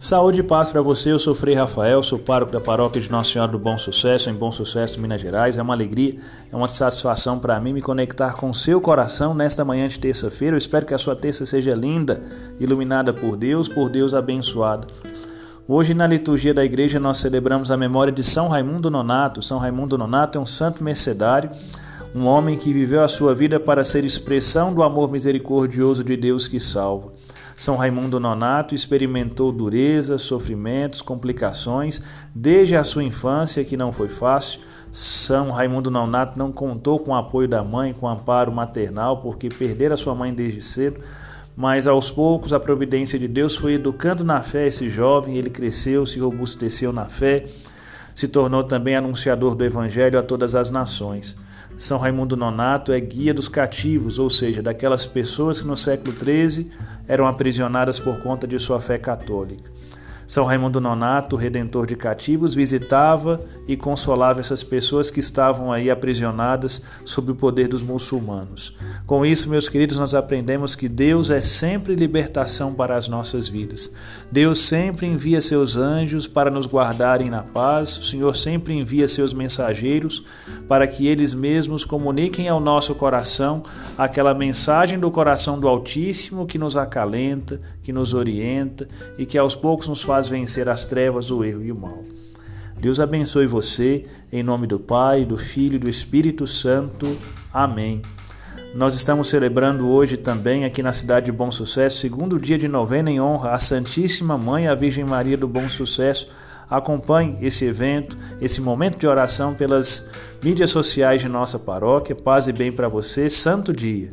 Saúde e paz para você. Eu sou Frei Rafael, sou pároco da paróquia de Nossa Senhora do Bom Sucesso, em Bom Sucesso, Minas Gerais. É uma alegria, é uma satisfação para mim me conectar com seu coração nesta manhã de terça-feira. Eu espero que a sua terça seja linda, iluminada por Deus, por Deus abençoada. Hoje, na liturgia da igreja, nós celebramos a memória de São Raimundo Nonato. São Raimundo Nonato é um santo mercedário, um homem que viveu a sua vida para ser expressão do amor misericordioso de Deus que salva. São Raimundo Nonato experimentou durezas, sofrimentos, complicações desde a sua infância, que não foi fácil. São Raimundo Nonato não contou com o apoio da mãe, com o amparo maternal, porque perdera sua mãe desde cedo. Mas aos poucos a providência de Deus foi educando na fé esse jovem, ele cresceu, se robusteceu na fé, se tornou também anunciador do Evangelho a todas as nações. São Raimundo Nonato é guia dos cativos, ou seja, daquelas pessoas que no século XIII eram aprisionadas por conta de sua fé católica. São Raimundo Nonato, redentor de cativos, visitava e consolava essas pessoas que estavam aí aprisionadas sob o poder dos muçulmanos. Com isso, meus queridos, nós aprendemos que Deus é sempre libertação para as nossas vidas. Deus sempre envia seus anjos para nos guardarem na paz. O Senhor sempre envia seus mensageiros para que eles mesmos comuniquem ao nosso coração aquela mensagem do coração do Altíssimo que nos acalenta, que nos orienta e que aos poucos nos faz faz vencer as trevas, o erro e o mal. Deus abençoe você, em nome do Pai, do Filho e do Espírito Santo. Amém. Nós estamos celebrando hoje também, aqui na cidade de Bom Sucesso, segundo dia de novena em honra à Santíssima Mãe, a Virgem Maria do Bom Sucesso. Acompanhe esse evento, esse momento de oração pelas mídias sociais de nossa paróquia. Paz e bem para você. Santo dia.